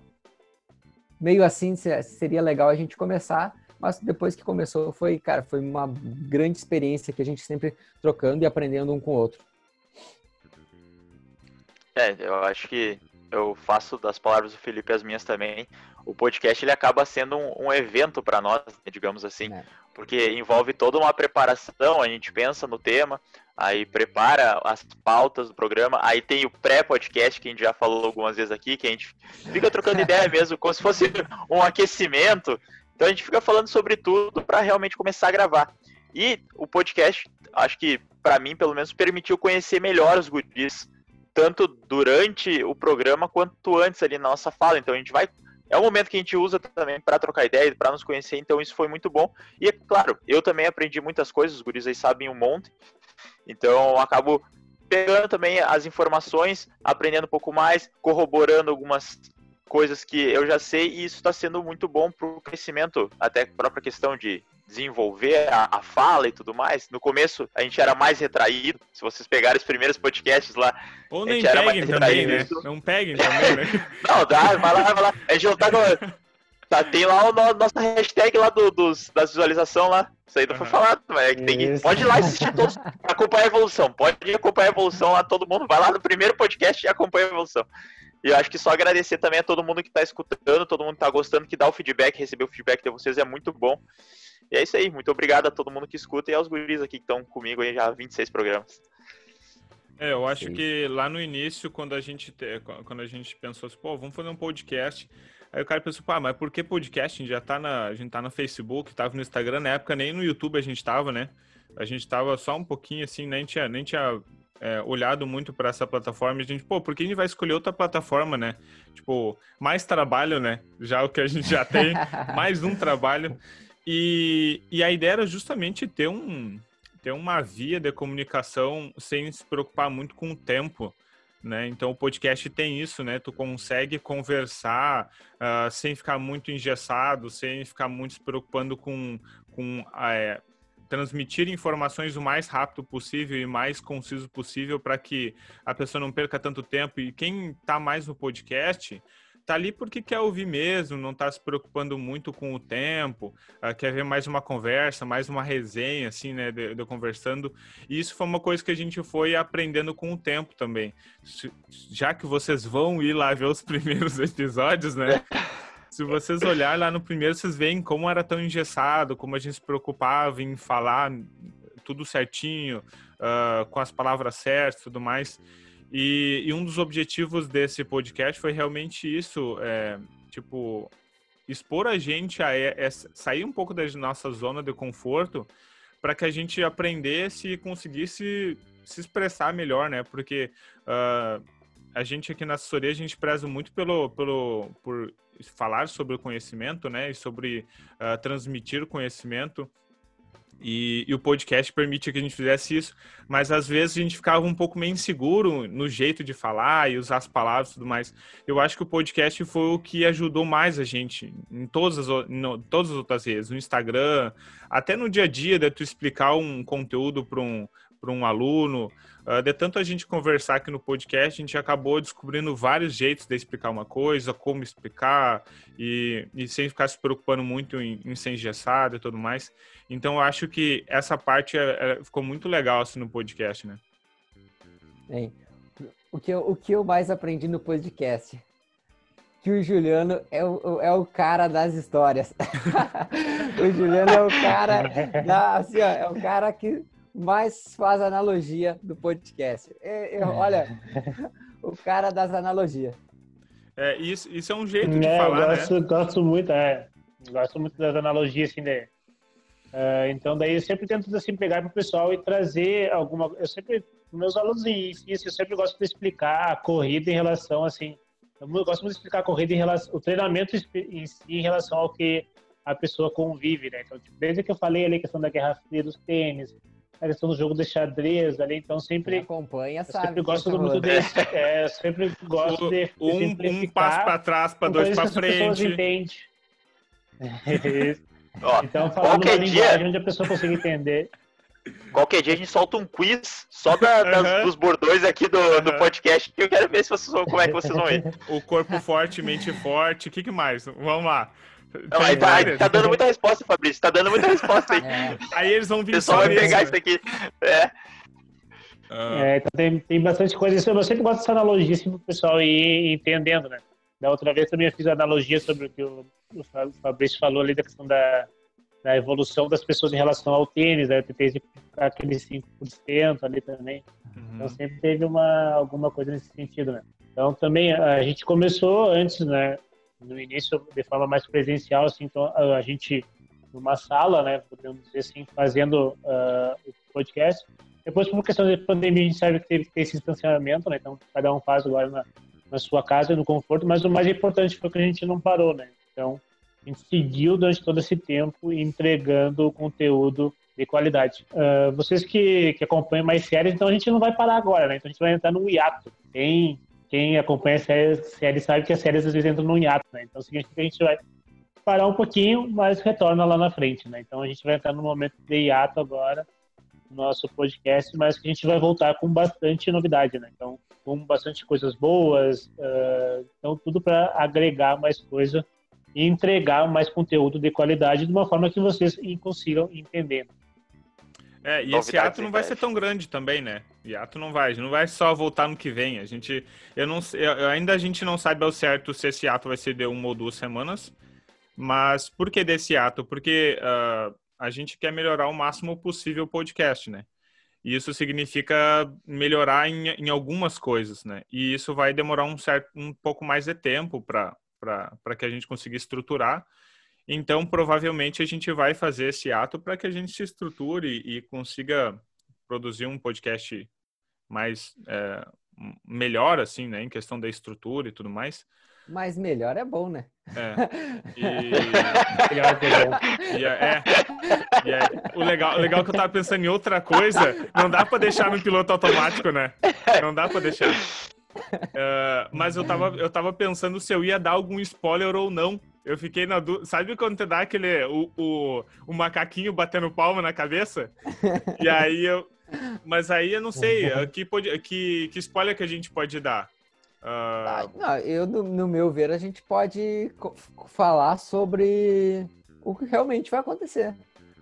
meio assim, seria legal a gente começar. Mas depois que começou, foi, cara, foi uma grande experiência que a gente sempre trocando e aprendendo um com o outro. É, eu acho que eu faço das palavras do Felipe as minhas também. O podcast ele acaba sendo um, um evento para nós, né, digamos assim, é. porque envolve toda uma preparação. A gente pensa no tema, aí prepara as pautas do programa, aí tem o pré-podcast que a gente já falou algumas vezes aqui, que a gente fica trocando ideia [laughs] mesmo, como se fosse um aquecimento. Então a gente fica falando sobre tudo para realmente começar a gravar. E o podcast, acho que para mim, pelo menos, permitiu conhecer melhor os guris, tanto durante o programa quanto antes ali na nossa fala. Então a gente vai é um momento que a gente usa também para trocar ideia, para nos conhecer, então isso foi muito bom. E é claro, eu também aprendi muitas coisas, os guris aí sabem um monte. Então acabo pegando também as informações, aprendendo um pouco mais, corroborando algumas coisas que eu já sei e isso está sendo muito bom para o crescimento, até a própria questão de desenvolver a, a, fala e tudo mais. No começo a gente era mais retraído. Se vocês pegarem os primeiros podcasts lá, Ou nem peguem também, né? Não peguem também, né? [laughs] não, dá, vai lá, vai lá. A gente não tá com... Tá, tem lá o nossa hashtag lá do, dos, das visualizações lá. Isso aí não foi falado, mas é que tem que, pode ir lá assistir todos, acompanhar a evolução. Pode acompanhar a evolução lá, todo mundo. Vai lá no primeiro podcast e acompanha a evolução. E eu acho que só agradecer também a todo mundo que está escutando, todo mundo que está gostando, que dá o feedback, receber o feedback de vocês é muito bom. E é isso aí, muito obrigado a todo mundo que escuta e aos guris aqui que estão comigo aí já há 26 programas. É, eu acho Sim. que lá no início, quando a gente quando a gente pensou assim, pô, vamos fazer um podcast, aí o cara pensou, pá, mas por que podcast? A gente já tá na, a gente tá no Facebook, tava no Instagram, na época nem no YouTube a gente tava, né? A gente tava só um pouquinho assim, nem tinha, nem tinha é, olhado muito para essa plataforma e a gente, pô, por que a gente vai escolher outra plataforma, né? Tipo, mais trabalho, né? Já o que a gente já tem, [laughs] mais um trabalho. E, e a ideia era justamente ter, um, ter uma via de comunicação sem se preocupar muito com o tempo. Né? Então o podcast tem isso, né? Tu consegue conversar uh, sem ficar muito engessado, sem ficar muito se preocupando com, com uh, transmitir informações o mais rápido possível e mais conciso possível para que a pessoa não perca tanto tempo. E quem está mais no podcast tá ali porque quer ouvir mesmo, não está se preocupando muito com o tempo, uh, quer ver mais uma conversa, mais uma resenha, assim, né, de, de, conversando. E isso foi uma coisa que a gente foi aprendendo com o tempo também. Já que vocês vão ir lá ver os [laughs] primeiros episódios, né? [laughs] se vocês olharem lá no primeiro, vocês veem como era tão engessado, como a gente se preocupava em falar tudo certinho, uh, com as palavras certas e tudo mais. E, e, um dos objetivos desse podcast foi realmente isso, é, tipo, expor a gente a, a, a, sair um pouco da nossa zona de conforto para que a gente aprendesse e conseguisse se expressar melhor, né? Porque uh, a gente aqui na assessoria, a gente preza muito pelo, pelo, por falar sobre o conhecimento, né, e sobre uh, transmitir conhecimento. E, e, o podcast permite que a gente fizesse isso, mas às vezes a gente ficava um pouco meio inseguro no jeito de falar e usar as palavras e tudo mais. Eu acho que o podcast foi o que ajudou mais a gente em todas as, todas as outras vezes, no Instagram, até no dia a dia, de tu explicar um conteúdo para um, um aluno, Uh, de tanto a gente conversar aqui no podcast, a gente acabou descobrindo vários jeitos de explicar uma coisa, como explicar, e, e sem ficar se preocupando muito em, em ser engessado e tudo mais. Então, eu acho que essa parte é, é, ficou muito legal assim, no podcast, né? Bem, o que, eu, o que eu mais aprendi no podcast? Que o Juliano é o, é o cara das histórias. [laughs] o Juliano é o cara [laughs] da, assim, ó, é o cara que mais faz analogia do podcast. Eu, eu, olha, o cara das analogias. É, isso, isso é um jeito de é, falar, gosto, né? Gosto muito, é, gosto muito das analogias, assim, né? Uh, então, daí eu sempre tento, assim, pegar para o pessoal e trazer alguma... Eu sempre, meus alunos isso, eu sempre gosto de explicar a corrida em relação, assim... Eu gosto muito de explicar a corrida em relação... O treinamento em si em relação ao que a pessoa convive, né? Então, tipo, desde que eu falei ali a questão da Guerra Fria dos tênis, a questão do jogo de xadrez ali, então sempre acompanha, sabe? Sempre gosto tá muito de, é, sempre gosto de, um, um passo para trás, para dois para frente. Entende. [laughs] Ó, Então, falando uma qualquer dia, linguagem onde a pessoa consiga entender. qualquer dia a gente solta um quiz só da- [laughs] das- Aham. dos bordões aqui do, do Aham. podcast. que Eu quero ver se vocês vão, como é que vocês vão ir. O corpo forte, mente forte. O que, que mais? Vamos lá. Não, aí tá, várias. tá dando muita resposta, Fabrício. Tá dando muita resposta aí. [laughs] É, Aí eles vão O vir pessoal só vai pegar né? isso aqui. É. Ah, É, então tem, tem bastante coisa. Eu sempre gosto dessa analogia assim, para o pessoal ir entendendo, né? Da outra vez também eu fiz a analogia sobre o que o, o Fa- o Fabrício falou ali da questão da, da evolução das pessoas em relação ao tênis, né? Eu tentei exemplificar aquele 5% ali também. Então uhum. sempre teve uma, alguma coisa nesse sentido, né? Então também a gente começou antes, né? No início de forma mais presencial, assim, então a, a gente numa sala, né? Podemos dizer assim, fazendo ah, o podcast. Depois, por questão de pandemia, a gente sabe que teve que ter esse distanciamento, né? Então cada um faz agora na, na sua casa, no conforto. Mas o mais importante foi que a gente não parou, né? Então a gente seguiu durante todo esse tempo entregando conteúdo de qualidade. Ah, vocês que, que acompanham mais séries, então a gente não vai parar agora, né? Então a gente vai entrar num hiato. Quem, quem acompanha séries, séries sabe que as séries às vezes entram num hiato, né? Então significa que a gente vai parar um pouquinho, mas retorna lá na frente, né? Então a gente vai entrar num momento de hiato agora no nosso podcast, mas que a gente vai voltar com bastante novidade, né? Então, com bastante coisas boas, ah, então tudo para agregar mais coisa e entregar mais conteúdo de qualidade de uma forma que vocês consigam entender. É, e esse Novidades hiato em não vai ser tão grande também, né? Hiato não vai, não vai só voltar no que vem. A gente, eu não, eu- ainda a gente não sabe ao certo se esse hiato vai ser de uma ou duas semanas. Mas por que desse hiato? Porque ah, a gente quer melhorar o máximo possível o podcast, né? E isso significa melhorar em, em algumas coisas, né? E isso vai demorar um certo, um pouco mais de tempo para para que a gente consiga estruturar. Então, provavelmente, a gente vai fazer esse ato para que a gente se estruture e consiga produzir um podcast mais é, melhor, assim, né? Em questão da estrutura e tudo mais. mas melhor é bom, né? É. [laughs] E, Melhor eu. e é, é. E é. O, legal, o legal é que eu tava pensando em outra coisa. Não dá para deixar no piloto automático, né? Não dá para deixar. É, mas eu tava, eu tava pensando se eu ia dar algum spoiler ou não. Eu fiquei na dúvida. Sabe quando você dá aquele. O, o, o macaquinho batendo palma na cabeça? E aí eu. Mas aí eu não sei. eh, Que, pode, que, que spoiler que a gente pode dar? Ah, Ah, não, eu, no, no meu ver, a gente pode falar sobre o que realmente vai acontecer.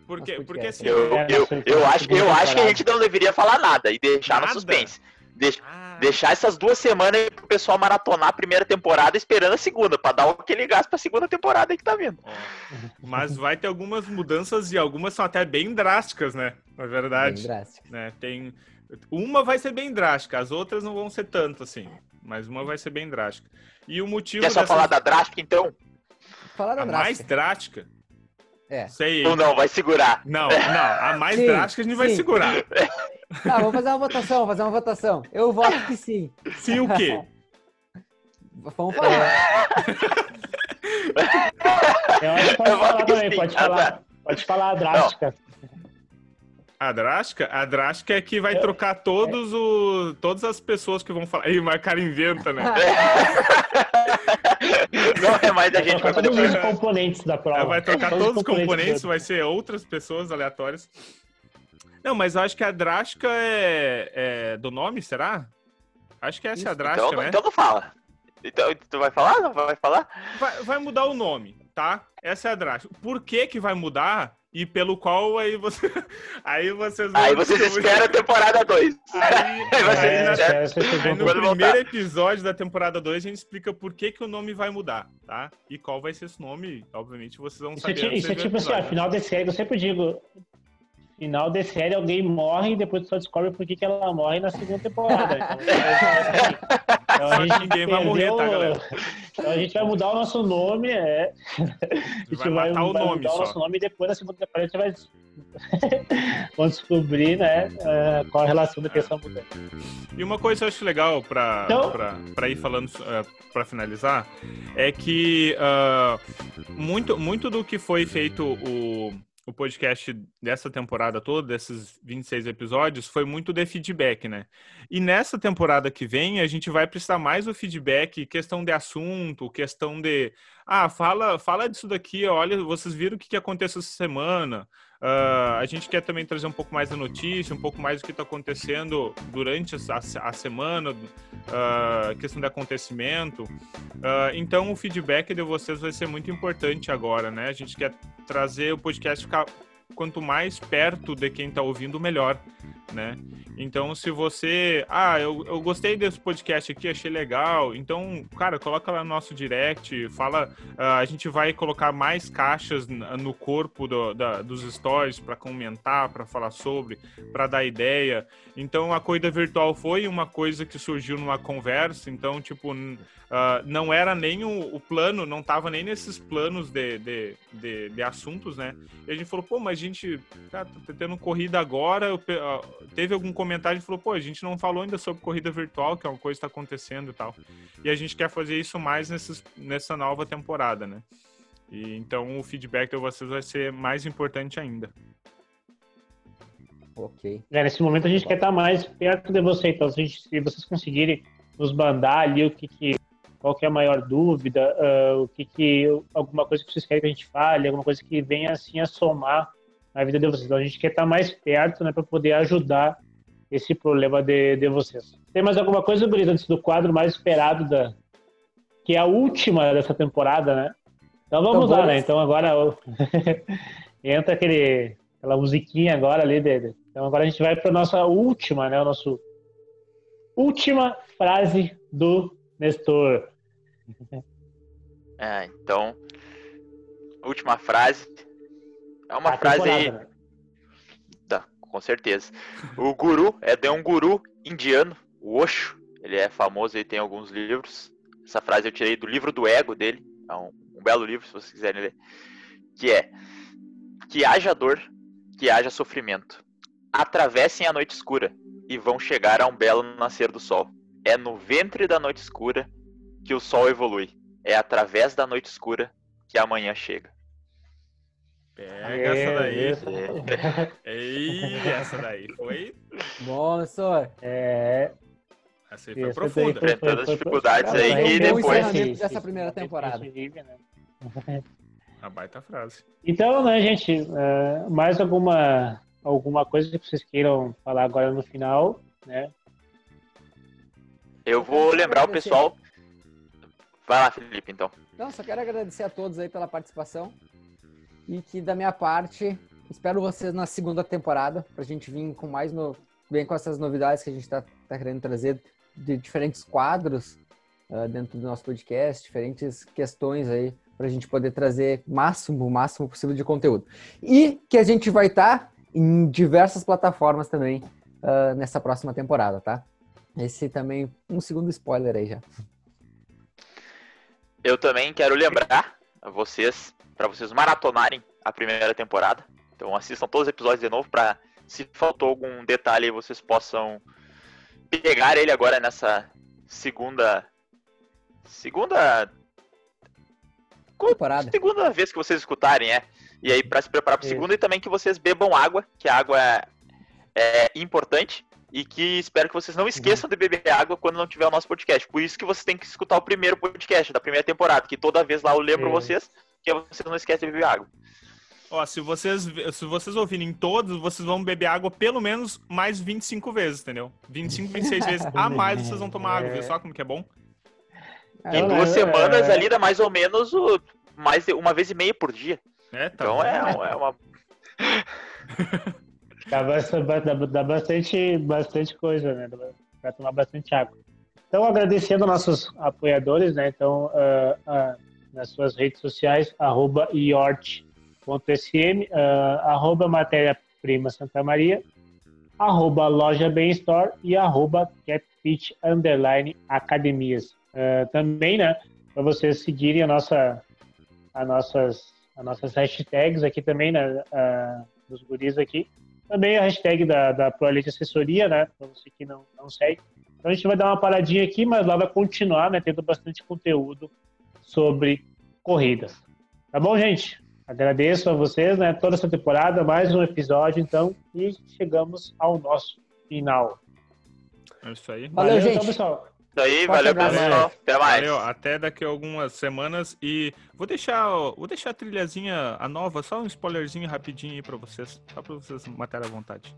porque, porque assim. Eu, É, eu, nossa, eu, acho, eu acho que a gente não deveria falar nada e deixar Nada? no suspense. Ah, deixar essas duas semanas aí pro pessoal maratonar a primeira temporada esperando a segunda, pra dar aquele gás pra segunda temporada aí que tá vindo. Mas vai ter algumas mudanças e algumas são até bem drásticas, né? Na Bem verdade. drástico. né? Tem uma vai ser bem drástica, as outras não vão ser tanto assim, mas uma vai ser bem drástica. E o motivo Quer só dessas- falar da drástica então? Falar da a mais drástica. drástica? É. Sei. Ou não, vai segurar? Não, não, a mais Sim, drástica a gente vai sim. segurar. [laughs] Ah, vamos fazer uma votação, vamos fazer uma votação. Eu voto que sim. Sim o quê? [laughs] Vamos falar. [laughs] Eu acho que pode Eu falar também, sim. pode falar. Pode falar a drástica. A drástica? A drástica é que vai trocar todos o, todas as pessoas que vão falar. Ih, mas o cara inventa, né? [laughs] Não é mais a gente Vai todos poder. os componentes da prova. Ela vai trocar todos os componentes, do- vai ser outras pessoas aleatórias. Não, mas eu acho que a drástica é, é do nome, será? Acho que essa é a drástica, Então, né? então não fala. Então, tu vai falar? Não vai falar? Vai, vai mudar o nome, tá? Essa é a drástica. Por que que vai mudar? E pelo qual aí você [laughs] aí vocês vão Aí vocês esperam a temporada 2. Aí, [laughs] Aí vocês aí É, na- aí no Quando voltar. primeiro episódio da temporada 2 a gente explica por que que o nome vai mudar, tá? E qual vai ser esse nome, obviamente vocês vão Isso é, saber. antes isso é tipo assim, ó, episódio. final de série, eu sempre digo, final de série alguém morre e depois só descobre por que, que ela morre na segunda temporada. Então, [laughs] então, Só que ninguém vai morrer, tá, galera? Então a gente vai mudar o nosso nome, é. A gente Vai vai nome mudar o só. nosso nome e depois na segunda temporada a gente vai [laughs] vamos descobrir, né, eh, qual a relação da questão mudança. E uma coisa que eu acho legal pra, Então- pra, pra ir falando uh, pra finalizar é que ah, muito, muito do que foi feito o, o podcast dessa temporada toda, desses 26 episódios, foi muito de feedback, né? E nessa temporada que vem, a gente vai precisar mais do feedback, questão de assunto, questão de. ah, fala, fala disso daqui, olha, vocês viram o que, aconteceu essa semana. Uh, a gente quer também trazer um pouco mais da notícia, um pouco mais do que está acontecendo durante a, a semana, uh, questão de acontecimento. Uh, então, o feedback de vocês vai ser muito importante agora, né? A gente quer trazer o podcast ficar quanto mais perto de quem está ouvindo, melhor, né? Então, se você, ah, eu, eu gostei desse podcast aqui, achei legal, então, cara, coloca lá no nosso direct, fala, uh, a gente vai colocar mais caixas no corpo do, da, dos stories para comentar, para falar sobre, para dar ideia. Então, a corrida virtual foi uma coisa que surgiu numa conversa, então, tipo, Uh, não era nem o, o, plano, não estava nem nesses planos de, de, de, de, assuntos, né? E a gente falou, pô, mas gente tá, tá tendo corrida agora. Uh, teve algum comentário e falou, pô, a gente não falou ainda sobre corrida virtual, que é uma coisa que está acontecendo e tal. E a gente quer fazer isso mais nesses, nessa nova temporada, né? E, então o feedback de vocês vai ser mais importante ainda. Ok. É, nesse momento a gente quer estar mais perto de você, então se, gente, se vocês conseguirem nos mandar ali o que, que qual que é a maior dúvida, uh, o que, que alguma coisa que vocês querem que a gente fale, alguma coisa que venha assim a somar na vida de vocês. Então a gente quer estar mais perto, né, para poder ajudar esse problema de, de vocês. Tem mais alguma coisa, Brisa, antes do quadro mais esperado da que é a última dessa temporada, né? Então vamos então, lá, né? Então agora [laughs] entra aquele aquela musiquinha agora ali dele. Então agora a gente vai para nossa última, né? O nosso última frase do Nestor. [laughs] É, então, última frase. É uma a frase aí. Né? Tá, com certeza. O guru é de um guru indiano, o Osho. Ele é famoso e tem alguns livros. Essa frase eu tirei do livro do ego dele. É um, um belo livro, se vocês quiserem ler. Que é: Que haja dor, que haja sofrimento. Atravessem a noite escura e vão chegar a um belo nascer do sol. É no ventre da noite escura que o sol evolui. É através da noite escura que a manhã chega. Pega é, essa daí. É. Ei, essa daí foi. Bom, senhor. É. Essa aí foi profunda. Enfrentando as dificuldades aí que é depois. dessa primeira temporada. Né? A baita frase. Então, né, gente, uh, mais alguma, alguma coisa que vocês queiram falar agora no final, né? Eu vou lembrar o pessoal. Vai lá, Felipe, então. Não, só quero agradecer a todos aí pela participação. E que da minha parte, espero vocês na segunda temporada, pra gente vir com mais no... bem com essas novidades que a gente tá, tá querendo trazer de diferentes quadros uh, dentro do nosso podcast, diferentes questões aí para a gente poder trazer máximo, o máximo possível de conteúdo. E que a gente vai estar tá em diversas plataformas também uh, nessa próxima temporada, tá? Esse também, um segundo spoiler aí já. Eu também quero lembrar a vocês, para vocês maratonarem a primeira temporada. Então assistam todos os episódios de novo para se faltou algum detalhe vocês possam pegar ele agora nessa segunda segunda temporada. segunda vez que vocês escutarem, é. E aí para se preparar para segunda e também que vocês bebam água, que a água é, é importante e que espero que vocês não esqueçam de beber água quando não tiver o nosso podcast. Por isso que vocês têm que escutar o primeiro podcast da primeira temporada, que toda vez lá eu lembro é. vocês que vocês não esquecem de beber água. Ó, se vocês, se vocês ouvirem todos, vocês vão beber água pelo menos mais 25 vezes, entendeu? 25, 26 vezes a [laughs] mais vocês vão tomar água, viu só como que é bom? Em duas semanas ali dá mais ou menos o, mais de uma vez e meia por dia. É, tá então é, é uma... [laughs] Dá, bastante, dá bastante, bastante coisa, né? Para tomar bastante água. Então, agradecendo nossos apoiadores, né? Então, uh, uh, nas suas redes sociais, arroba iort.sm, uh, arroba matéria-prima Santa Maria, arroba loja Bem Store e arroba catfit underline academias. Uh, também, né? Para vocês seguirem a nossa, a nossas, as nossas hashtags aqui também, né? Uh, dos guris aqui. Também a hashtag da, da ProElite Assessoria, né? Para você que não, não segue. Então a gente vai dar uma paradinha aqui, mas lá vai continuar, né? Tendo bastante conteúdo sobre corridas. Tá bom, gente? Agradeço a vocês, né? Toda essa temporada, mais um episódio, então, e chegamos ao nosso final. É isso aí. Valeu, Valeu gente. Então, pessoal. Isso aí, Forte valeu pessoal. Até mais. Valeu, até daqui a algumas semanas. E vou deixar, vou deixar a trilhazinha, a nova, só um spoilerzinho rapidinho aí pra vocês. Só pra vocês matarem à vontade.